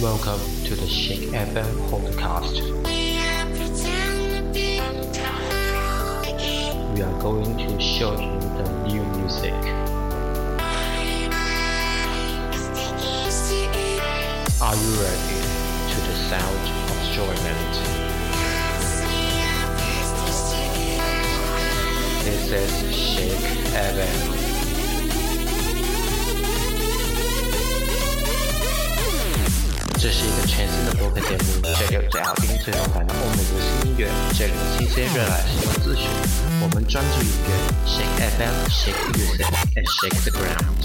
Welcome to the Shake FM podcast. We are going to show you the new music. Are you ready to the sound of enjoyment? This is Shake FM. 这是一个全新的播客节目，这里有最好听、最动感的欧美流行音乐，这里有新鲜热辣新闻资讯。我们专注音乐，Shake FM, Shake Music, and Shake the Ground。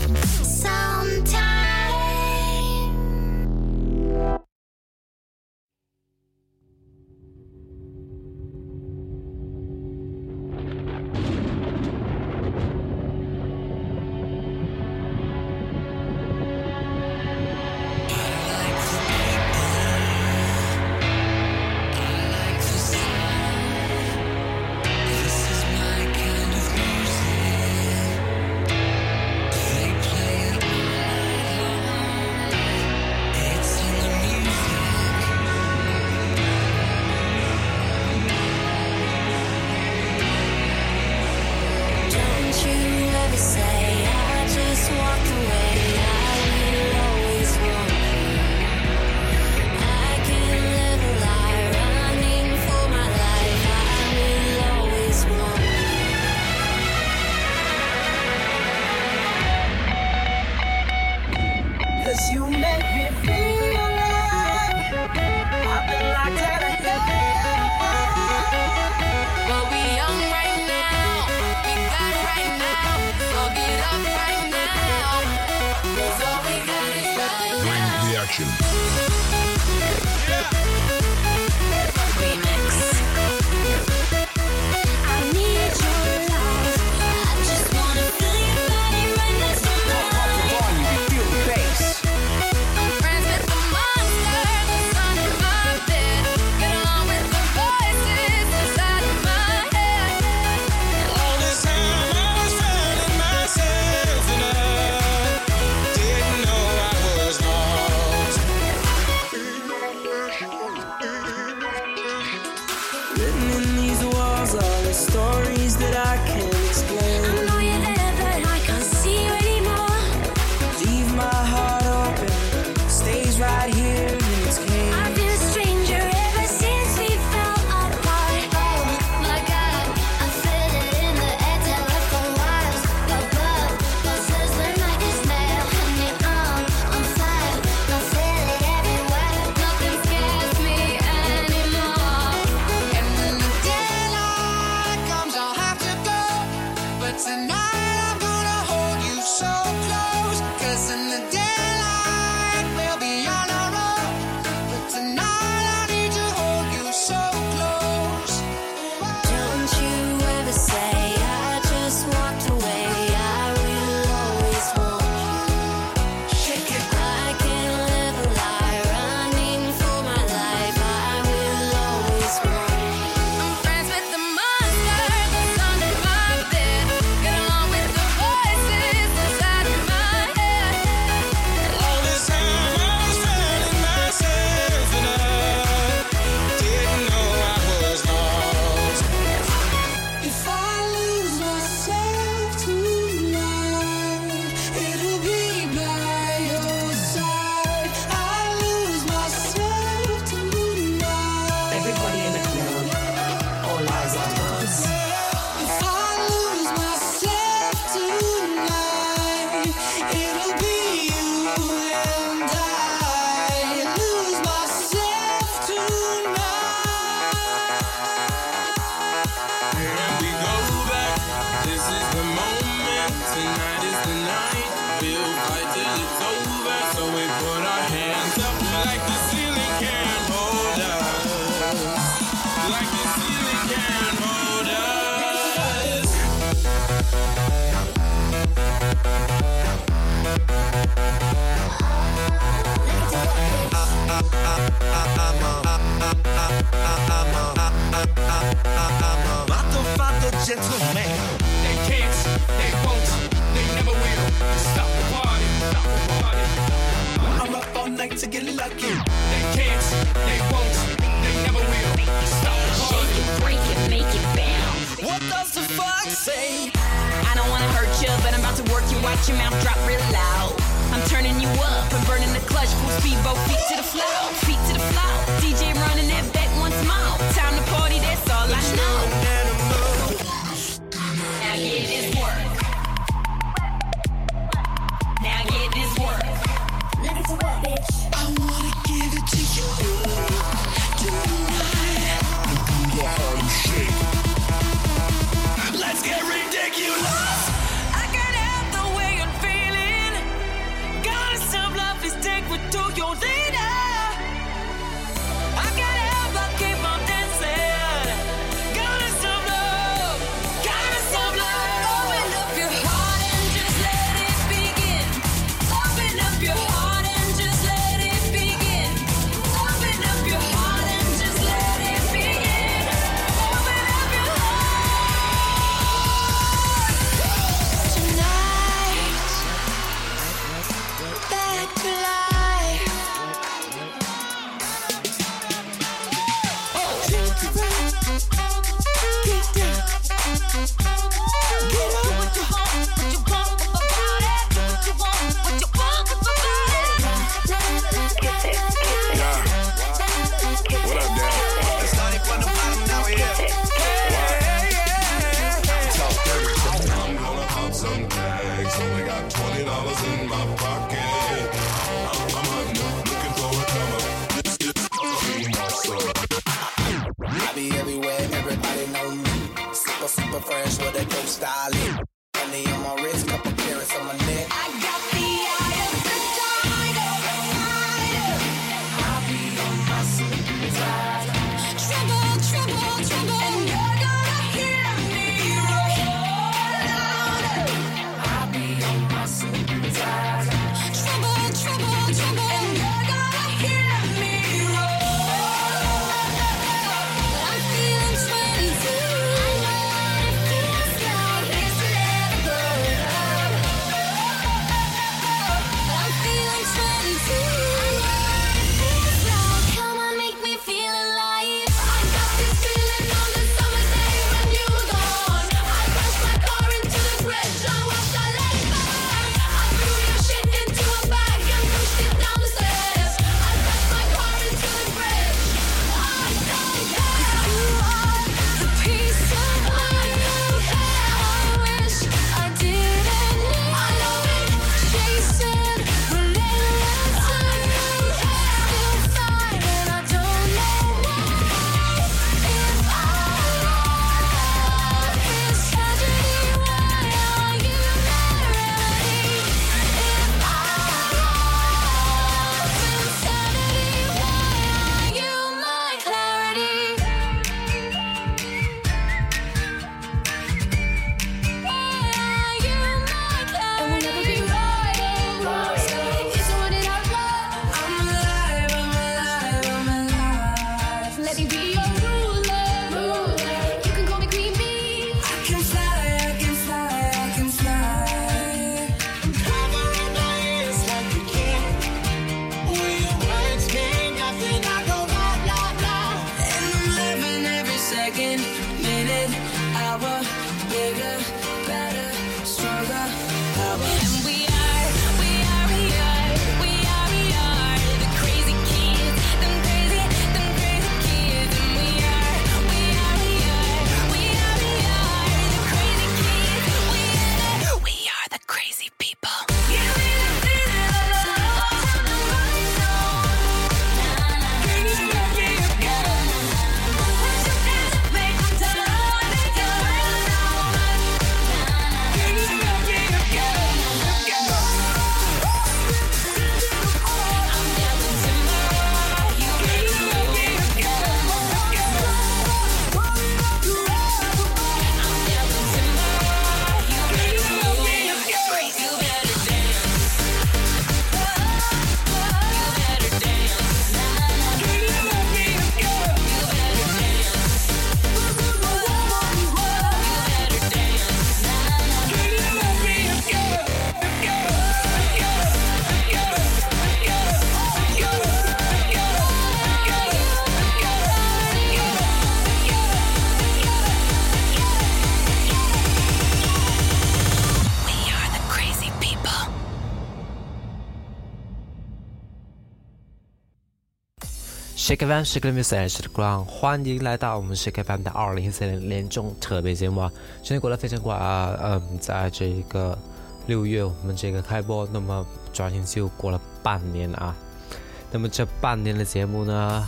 Bring the action. Yeah. Shake FM Shake the Music 是 Ground，欢迎来到我们 Shake FM 的二零一四年年终特别节目啊！时间过得非常快啊，嗯，在这个六月我们这个开播，那么转眼就过了半年啊。那么这半年的节目呢，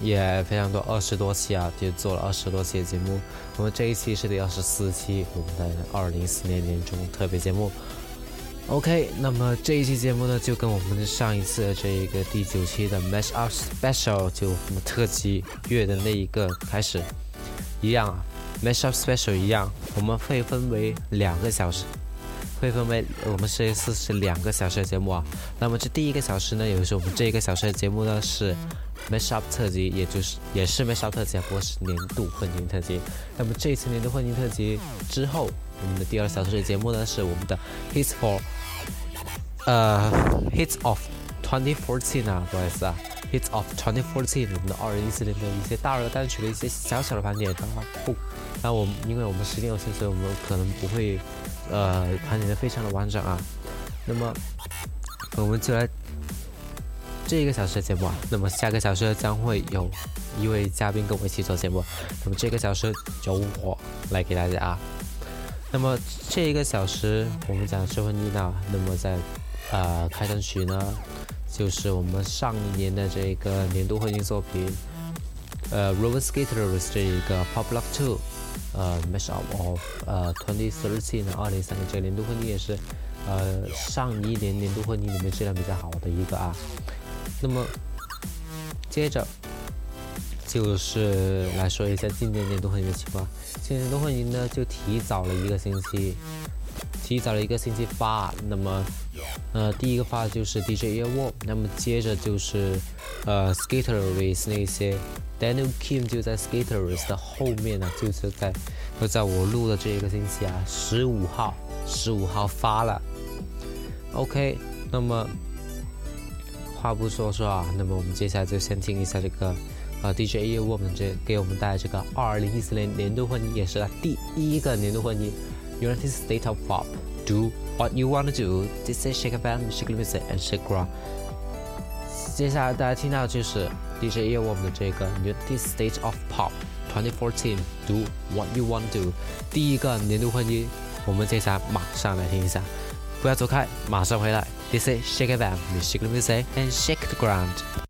也非常多，二十多期啊，就做了二十多期的节目。我们这一期是第二十四期，我们的二零一四年年终特别节目。OK，那么这一期节目呢，就跟我们上一次的这一个第九期的 Mash Up Special 就我们特辑月的那一个开始一样啊，Mash Up Special 一样，我们会分为两个小时，会分为我们这一次是两个小时的节目啊。那么这第一个小时呢，也就是我们这一个小时的节目呢是 Mash Up 特辑，也就是也是 Mash Up 特辑啊，不过是年度混音特辑。那么这一次年度混音特辑之后，我们的第二小时的节目呢是我们的 Hits for 呃，Hits of 2014啊，不好意思啊，Hits of 2014，我们的二零一四年的一些大热单曲的一些小小的盘点，当然不，那我因为我们时间有限，所以我们可能不会呃盘点的非常的完整啊。那么我们就来这一个小时的节目啊，那么下个小时将会有一位嘉宾跟我一起做节目，那么这个小时由我来给大家啊。那么这一个小时我们讲社会妮娜，那么在呃开场曲呢，就是我们上一年的这个年度混音作品，呃 Rover Skaters 这一个 Pop Lock Two，呃 Mash Up of 呃2013呢，二零三年这个年度混音也是呃上一年年度混音里面质量比较好的一个啊。那么接着就是来说一下今年年度混音的情况。今年年度混音呢就提早了一个星期，提早了一个星期发。那么呃第一个发的就是 DJA WOM，那么接着就是呃 Skaters 那些 Daniel Kim 就在 Skaters 的后面呢，就是在就在我录的这一个星期啊，十五号十五号发了。OK，那么话不多说啊，那么我们接下来就先听一下这个呃 DJ E 我们这给我们带来这个二零一四年年度混音，也是他第一个年度混音 ，United States of Pop。Do what you wanna do. This is Shake a Band, Shake the Music and Shake Ground. 接下来大家听到的就是 DJ E 我们的这个 United States of Pop 2014 Do what you wanna do 第一个年度混音，我们接下来马上来听一下。不要走开，马上回来。This is Shake a Band, Shake the Music and Shake the Ground.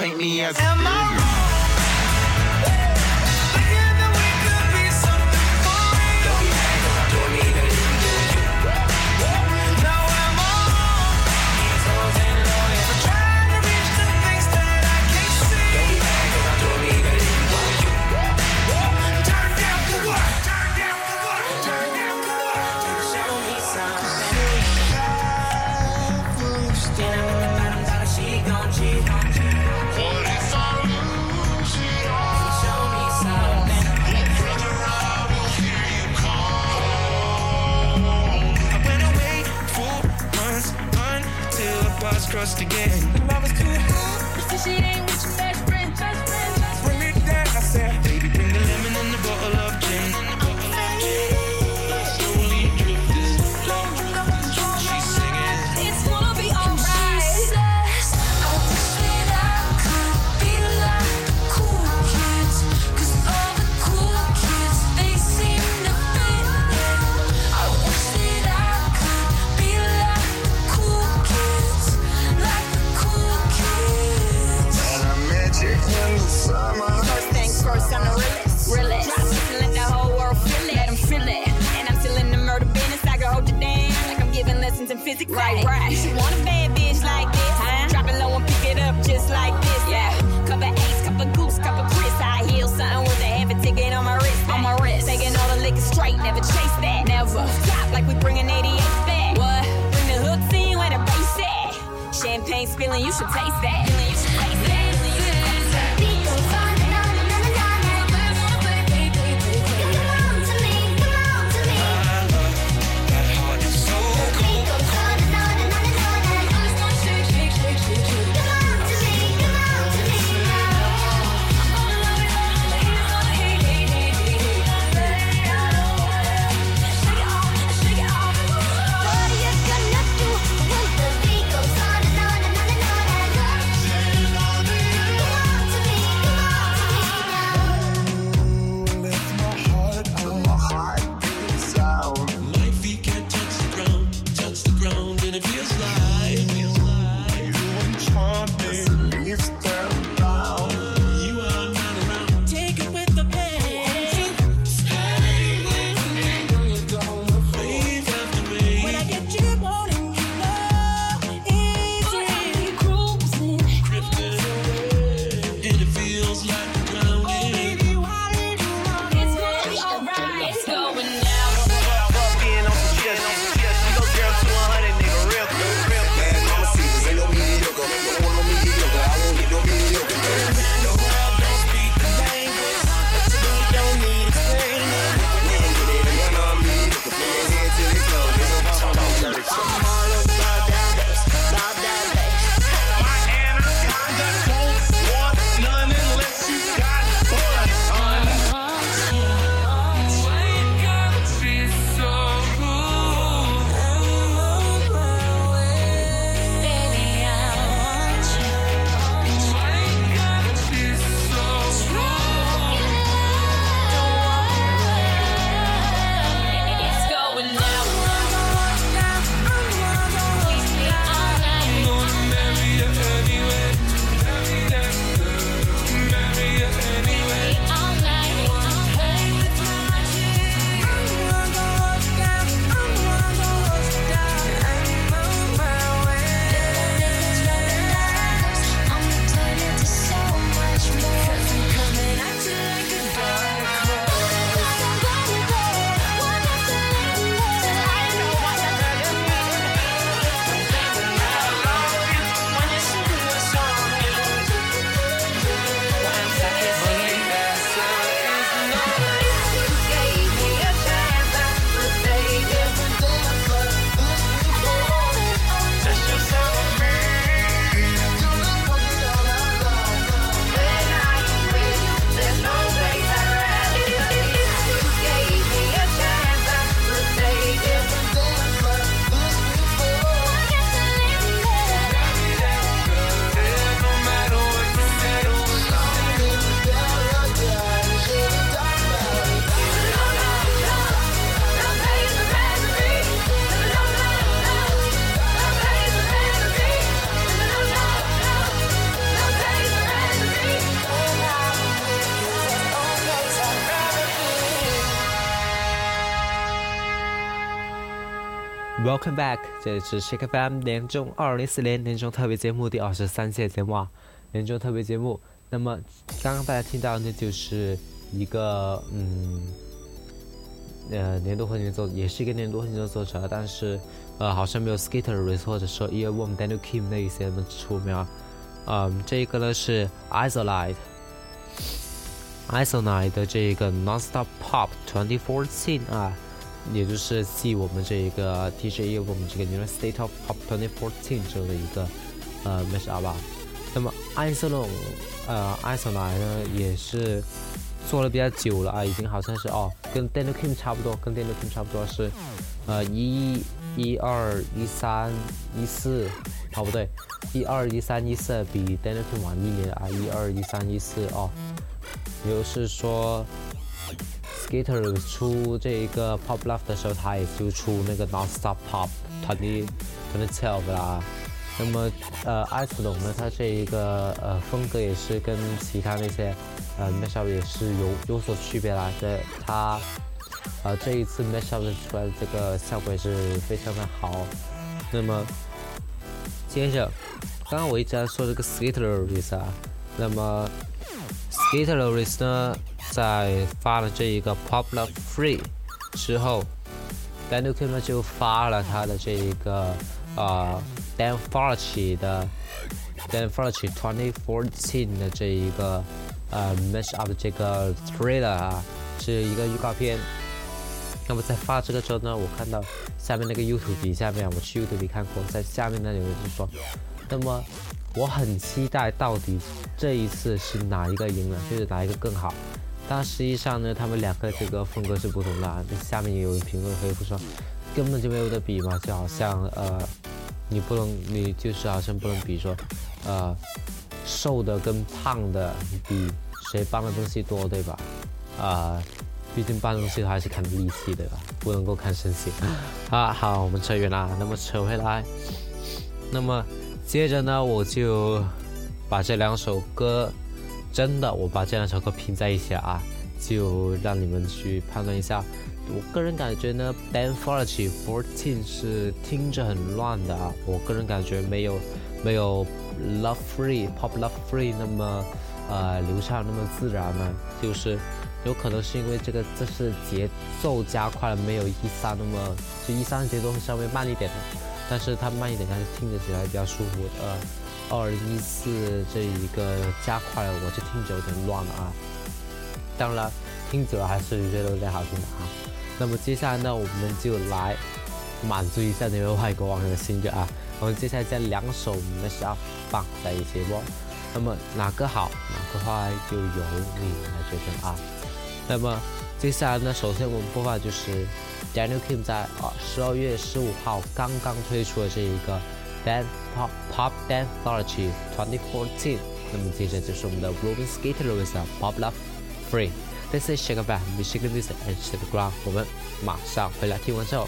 Paint me as Am I trust again. Welcome back，这里是 Shake FM 年终二零四年年终特别节目第二十三期节目啊，年终特别节目。那么刚刚大家听到的就是一个嗯呃年度混年作，也是一个年度混年作作者，但是呃好像没有 Skater 或者说 Earworm、Daniel Kim 那一些那么出名啊。嗯，这一个呢是 Isolite。Isolite 的这个 Nonstop Pop 2014啊，也就是继我们这一个 DJ 业务我们这个 United State of Pop 2014之后的一个呃 mashup 吧。那么艾森龙呃艾森来呢也是做了比较久了啊，已经好像是哦跟 Daniel Kim 差不多，跟 Daniel Kim 差不多是呃一一二一三一四，哦不对，一二一三一四比 Daniel Kim 晚一年啊，一二一三一四哦。也就是说，Skater 出这一个 Pop Love 的时候，他也就出那个 Nonstop Pop Twenty Twenty Twelve 啦。那么，呃，艾斯龙呢，他这一个呃风格也是跟其他那些呃 Mashup 也是有有所区别啦。这他呃这一次 Mashup 出来的这个效果也是非常的好。那么，接着，刚刚我一直在说这个 Skater Release 啊，那么。Skater Lisa，在发了这一个 Pop Love Free 之后，Daniel Kim 呢就发了他的这一个啊 Dan f a r c h 的 Dan f a r c h 2014的这一个呃 Mash Up 的这个 Trailer 啊，是一个预告片。那么在发这个之后呢，我看到下面那个 YouTube 下面，我去 YouTube 看过，在下面呢有人就说，那么。我很期待到底这一次是哪一个赢了，就是哪一个更好。但实际上呢，他们两个这个风格是不同的。下面也有评论回复说，根本就没有得比嘛，就好像呃，你不能，你就是好像不能比说，呃，瘦的跟胖的比谁搬的东西多，对吧？啊，毕竟搬东西还是看力气对吧？不能够看身形。啊，好，我们扯远了，那么扯回来，那么。接着呢，我就把这两首歌，真的，我把这两首歌拼在一起啊，就让你们去判断一下。我个人感觉呢，BAN f o r t y Fourteen 是听着很乱的啊，我个人感觉没有没有 Love Free Pop Love Free 那么呃流畅那么自然呢，就是有可能是因为这个这是节奏加快了，没有一三那么就一三节奏会稍微慢一点的。但是它慢一点，还是听着起来比较舒服。呃，二零一四这一个加快了，我就听着有点乱了啊。当然，听久了还是觉得有点好听的啊。那么接下来呢，我们就来满足一下那位外国网友的心愿啊。我们接下来将两首 mashup 放在一起播。那么哪个好，哪个坏，就由你来决定啊。那么接下来呢，首先我们播放就是。Daniel Kim 在啊十二月十五号刚刚推出的这一个 Dan Pop Pop Danceology 2014，那么接着就是我们的 Robin Skater with Pop Love Free。This is Shake Back, we shake this and shake the ground。我们马上回来听完之后。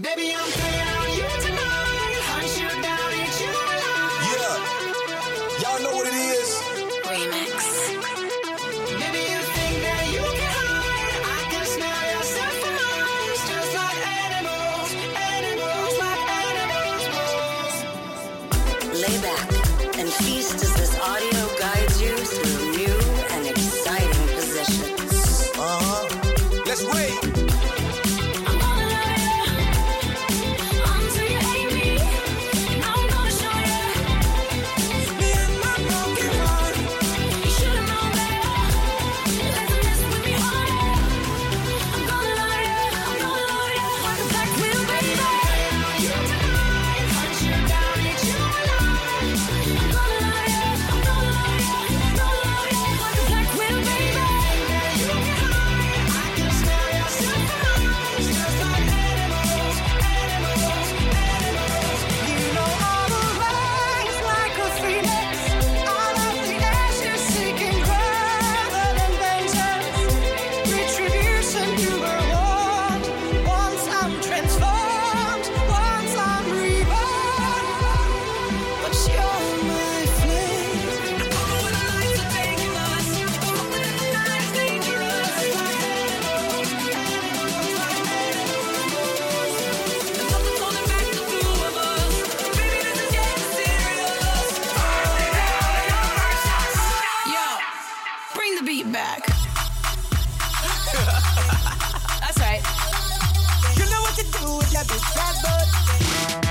Baby, I'm playing rabbit, rabbit.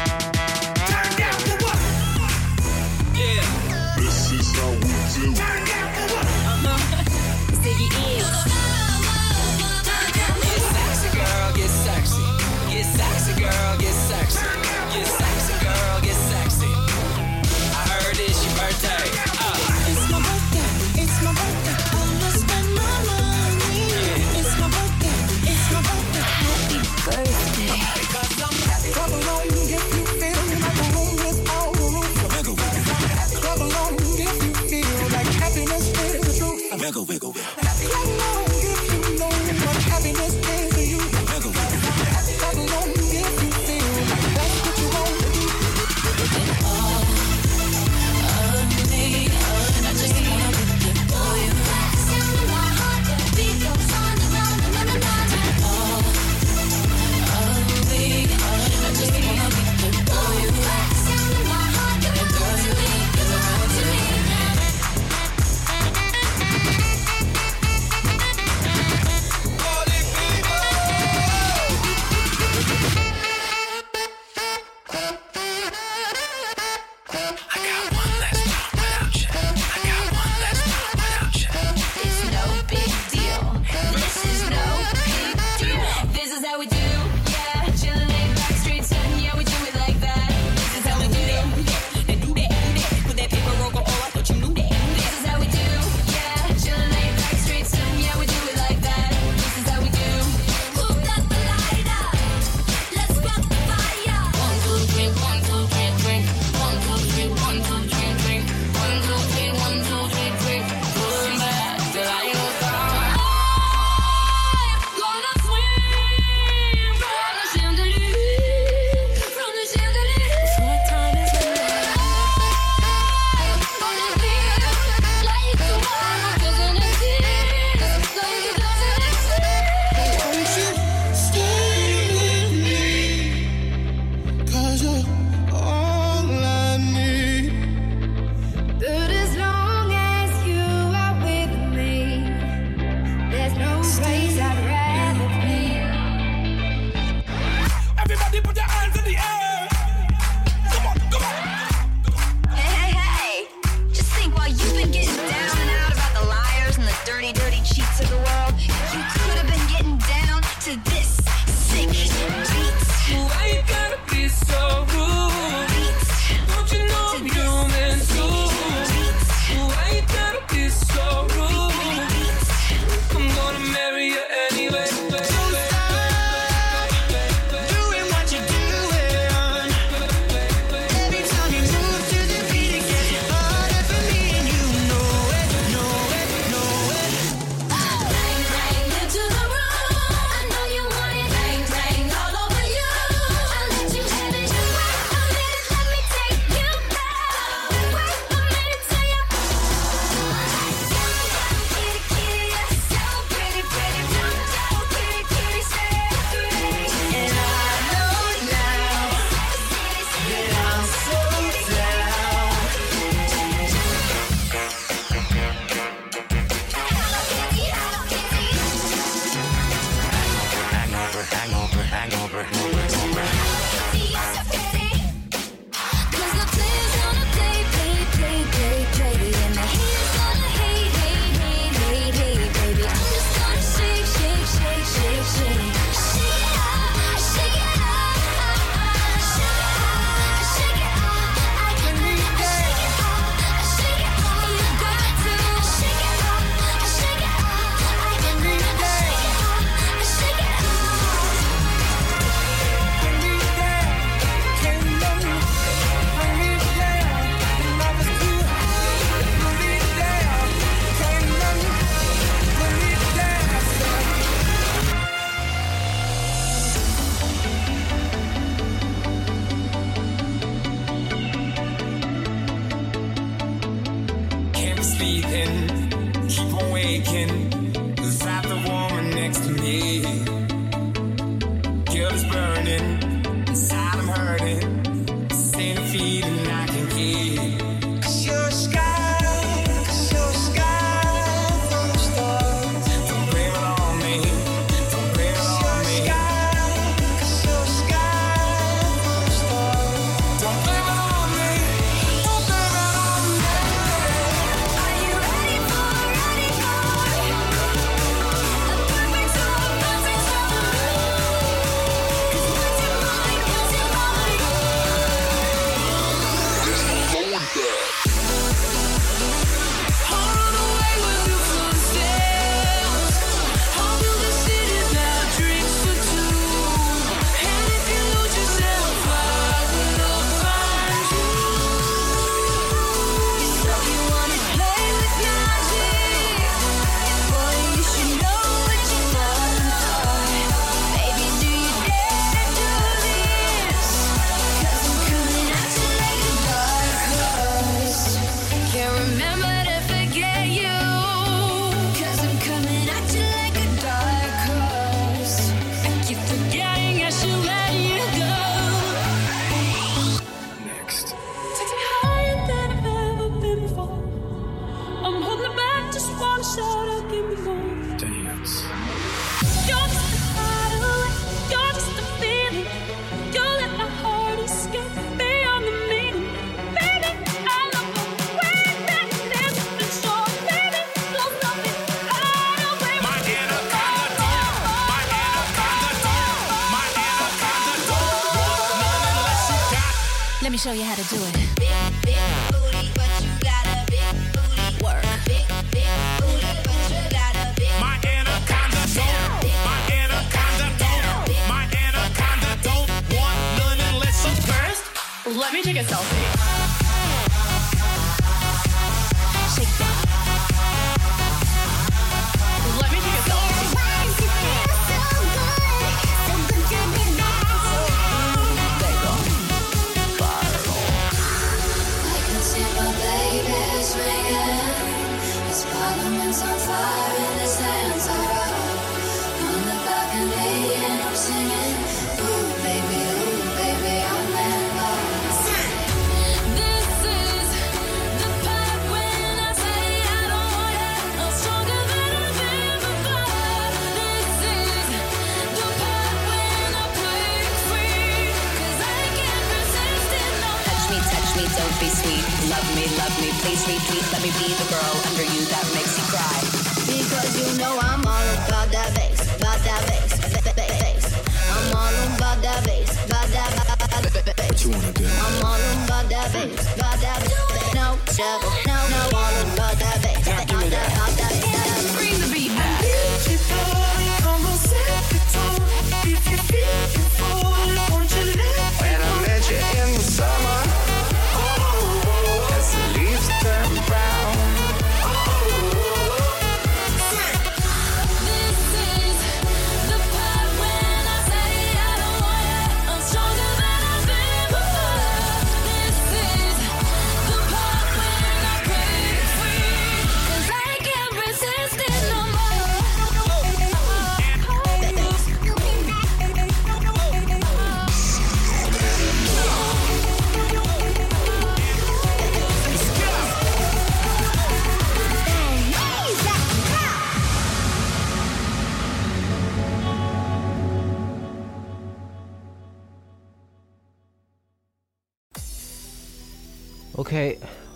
double.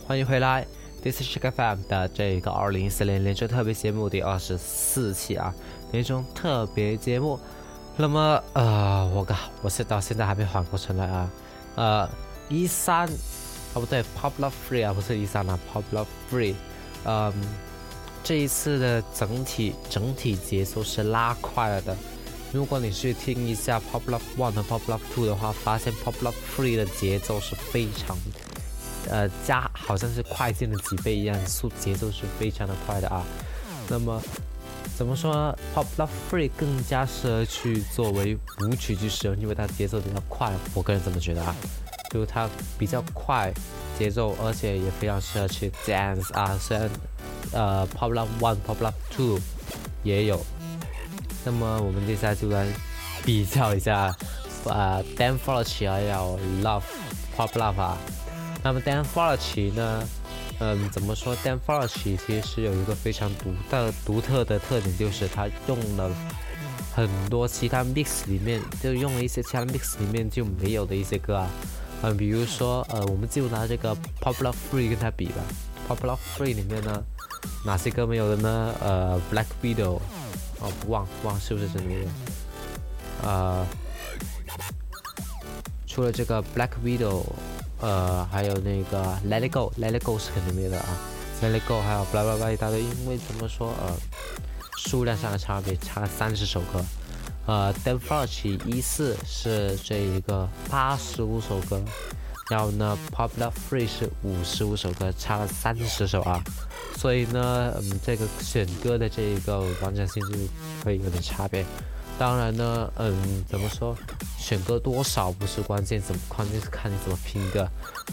欢迎回来，This is Chick FM 的这个二零一四年连续特别节目第二十四期啊，年终特别节目。那么呃，我靠，我是到现在还没缓过神来啊，呃，一三，哦不对，Popular Free 啊，不是一三啊，Popular Free，嗯，这一次的整体整体节奏是拉快了的。如果你去听一下 Popular One 和 Popular Two 的话，发现 Popular Free 的节奏是非常，呃，加好像是快进了几倍一样，速节奏是非常的快的啊。那么怎么说呢？Popular Free 更加适合去作为舞曲去使用，因为它节奏比较快，我个人这么觉得啊。就它比较快节奏，而且也非常适合去 dance 啊。虽然呃 Popular One、Popular Two 也有，那么我们接下来就来比较一下，呃，Dan f o l c h 还有 Love Pop Love 啊。那么 Dan f o l c h 呢，嗯，怎么说？Dan f o l c h 其实有一个非常独特独特的特点，就是他用了很多其他 mix 里面，就用了一些其他 mix 里面就没有的一些歌啊。嗯，比如说，呃，我们就拿这个 Popular Free 跟它比吧。Popular Free 里面呢，哪些歌没有的呢？呃，Black Widow，哦，不忘不忘是不是真的没有？呃，除了这个 Black Widow，呃，还有那个 Let It Go，Let It Go 是肯定没有的啊。Let It Go 还有 blah blah blah 一大堆，因为怎么说，呃，数量上的差别，差了三十首歌。呃 d e n f o r c h 一四是这一个八十五首歌，然后呢，Popular Free 是五十五首歌，差了三十首啊，所以呢，嗯，这个选歌的这一个完整性就会有点差别。当然呢，嗯，怎么说，选歌多少不是关键，怎么关键是看你怎么拼歌。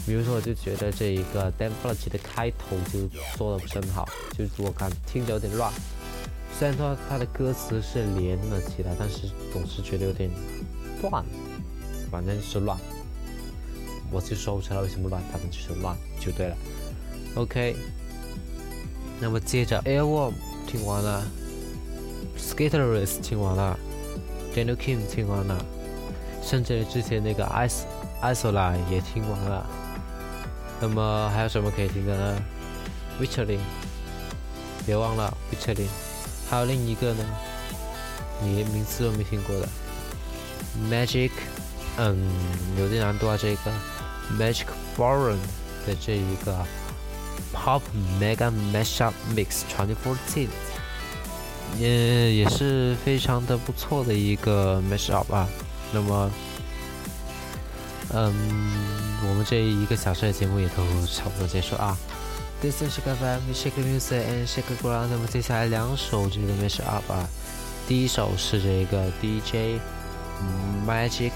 比如说，我就觉得这一个 d a n f o r c h 的开头就做的不是很好，就是我感听着有点乱。虽然说它的歌词是连了起来，但是总是觉得有点乱，反正就是乱。我就说不出来为什么乱，反正就是乱就对了。OK，那么接着 Airworm 听完了，Skaterless 听完了，Daniel Kim 听完了，甚至之前那个 Is Isola 也听完了。那么还有什么可以听的呢 w i c h e r i n 别忘了 w i c h e r i n 还有另一个呢，你连名字都没听过的 Magic，嗯，有点难度啊，这个 Magic Foreign 的这一个 Pop Mega Mashup Mix 2014，也也是非常的不错的一个 Mashup 啊。那么，嗯，我们这一个小时的节目也都差不多结束啊。This is Shake FM, Shake Music and Shake Ground。那么接下来两首这个 Mashup 啊，第一首是这个 DJ Magic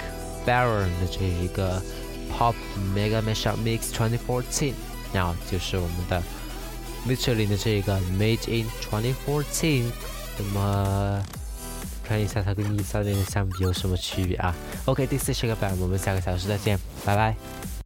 Baron 的这一个 Pop Mega Mashup Mix 2014，然后就是我们的 Michelin 的这个 Made in 2014。那么看一下它跟一三年相比有什么区别啊？OK，第四十个版我们下个小时再见，拜拜。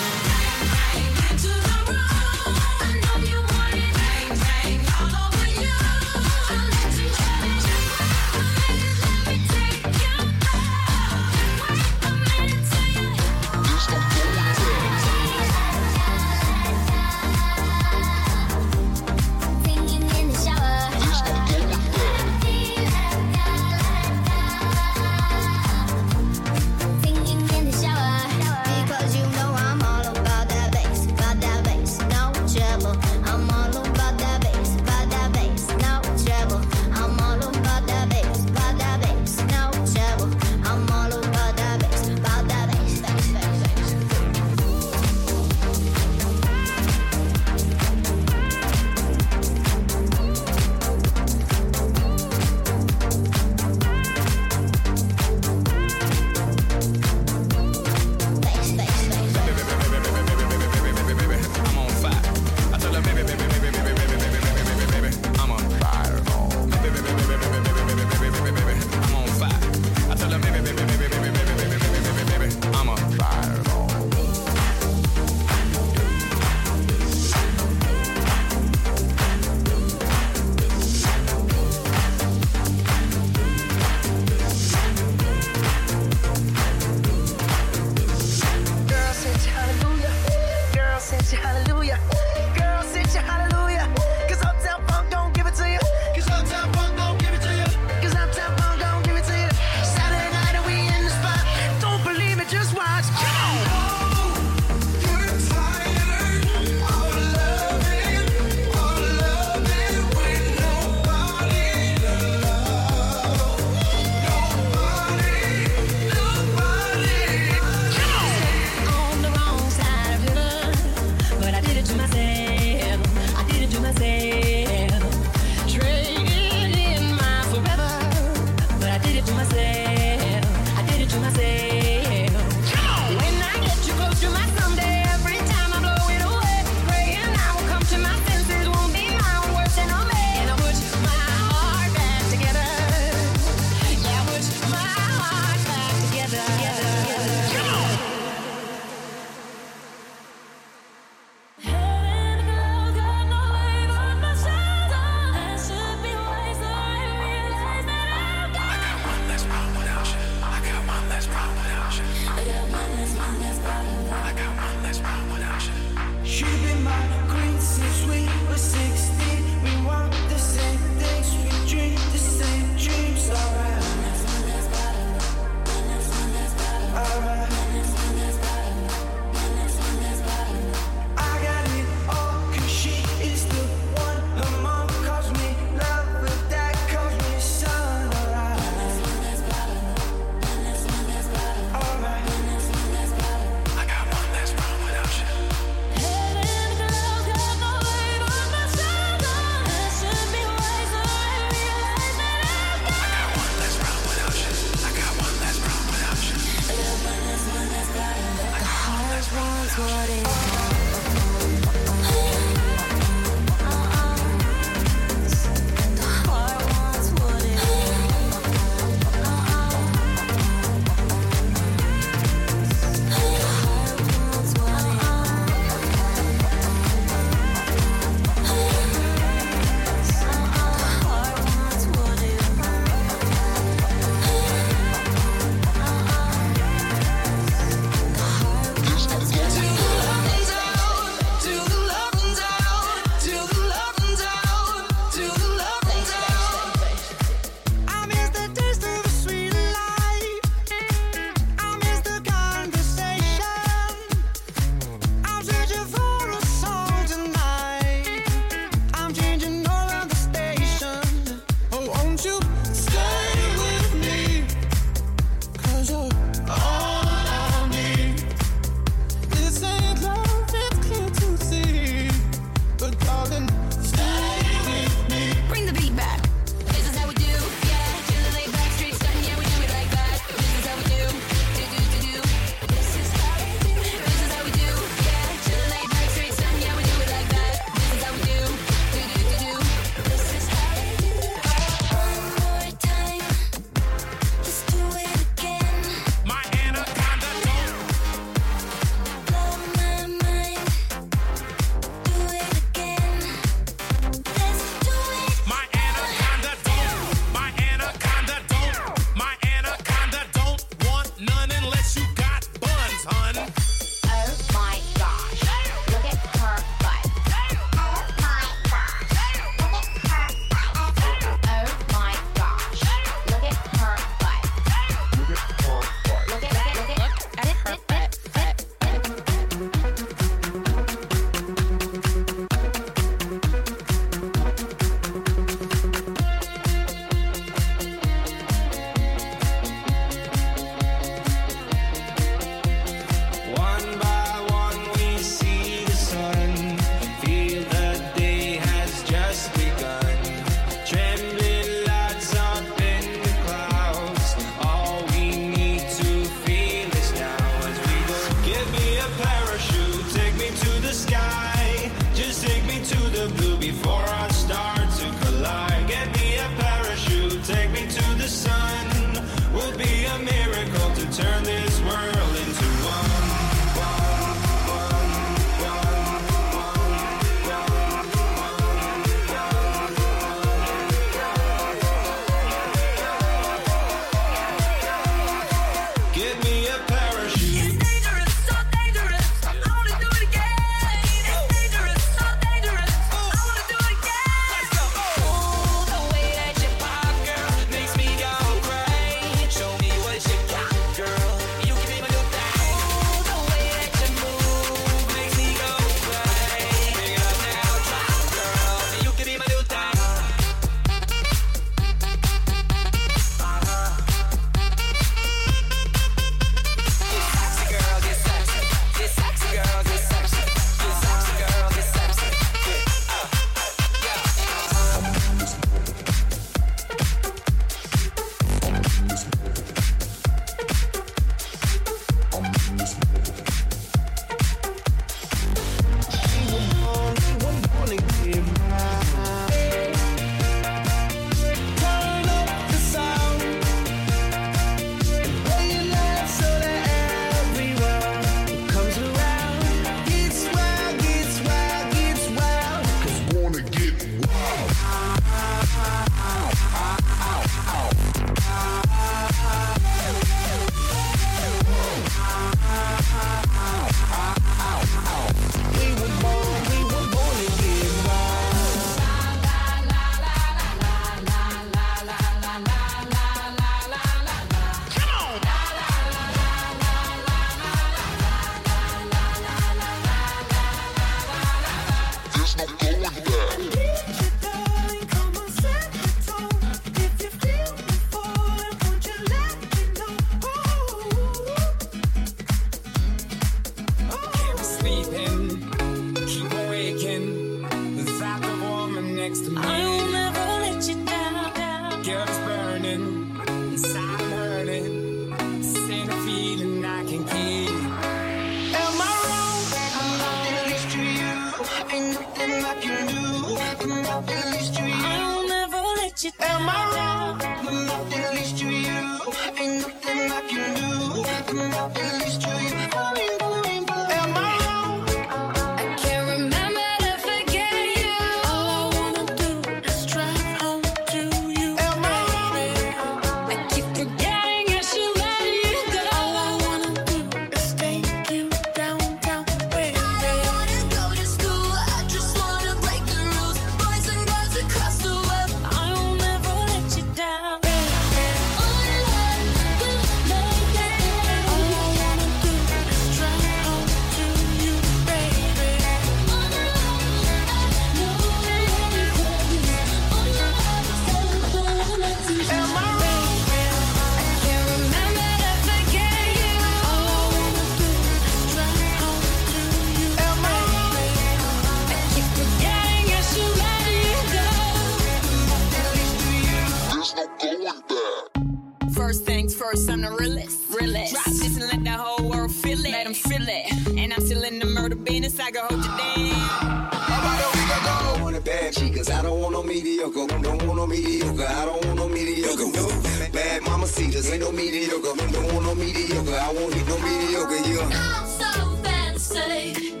mediocre. I don't want no mediocre. No. Bad mama see this ain't no mediocre. Don't want no mediocre. I won't need no mediocre. Yeah. I'm so fancy.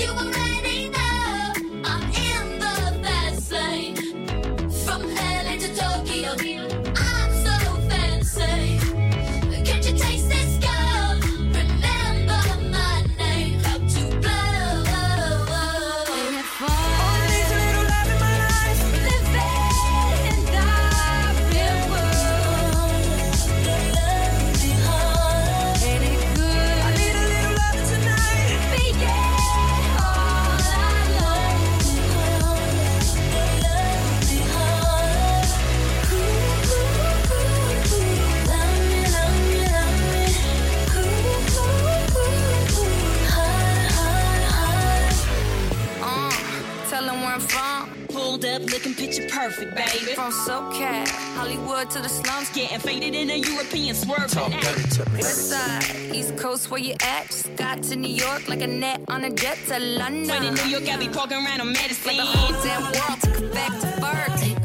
You already know I'm in the fast lane. From LA to Tokyo. from SoCal, Hollywood to the slums, getting faded in a European swerve. Talk dirty to me. West side, East Coast, where you at? Just got to New York like a net on a jet to London. When in New York, I be parking around on Madison. The whole damn world took back to birth.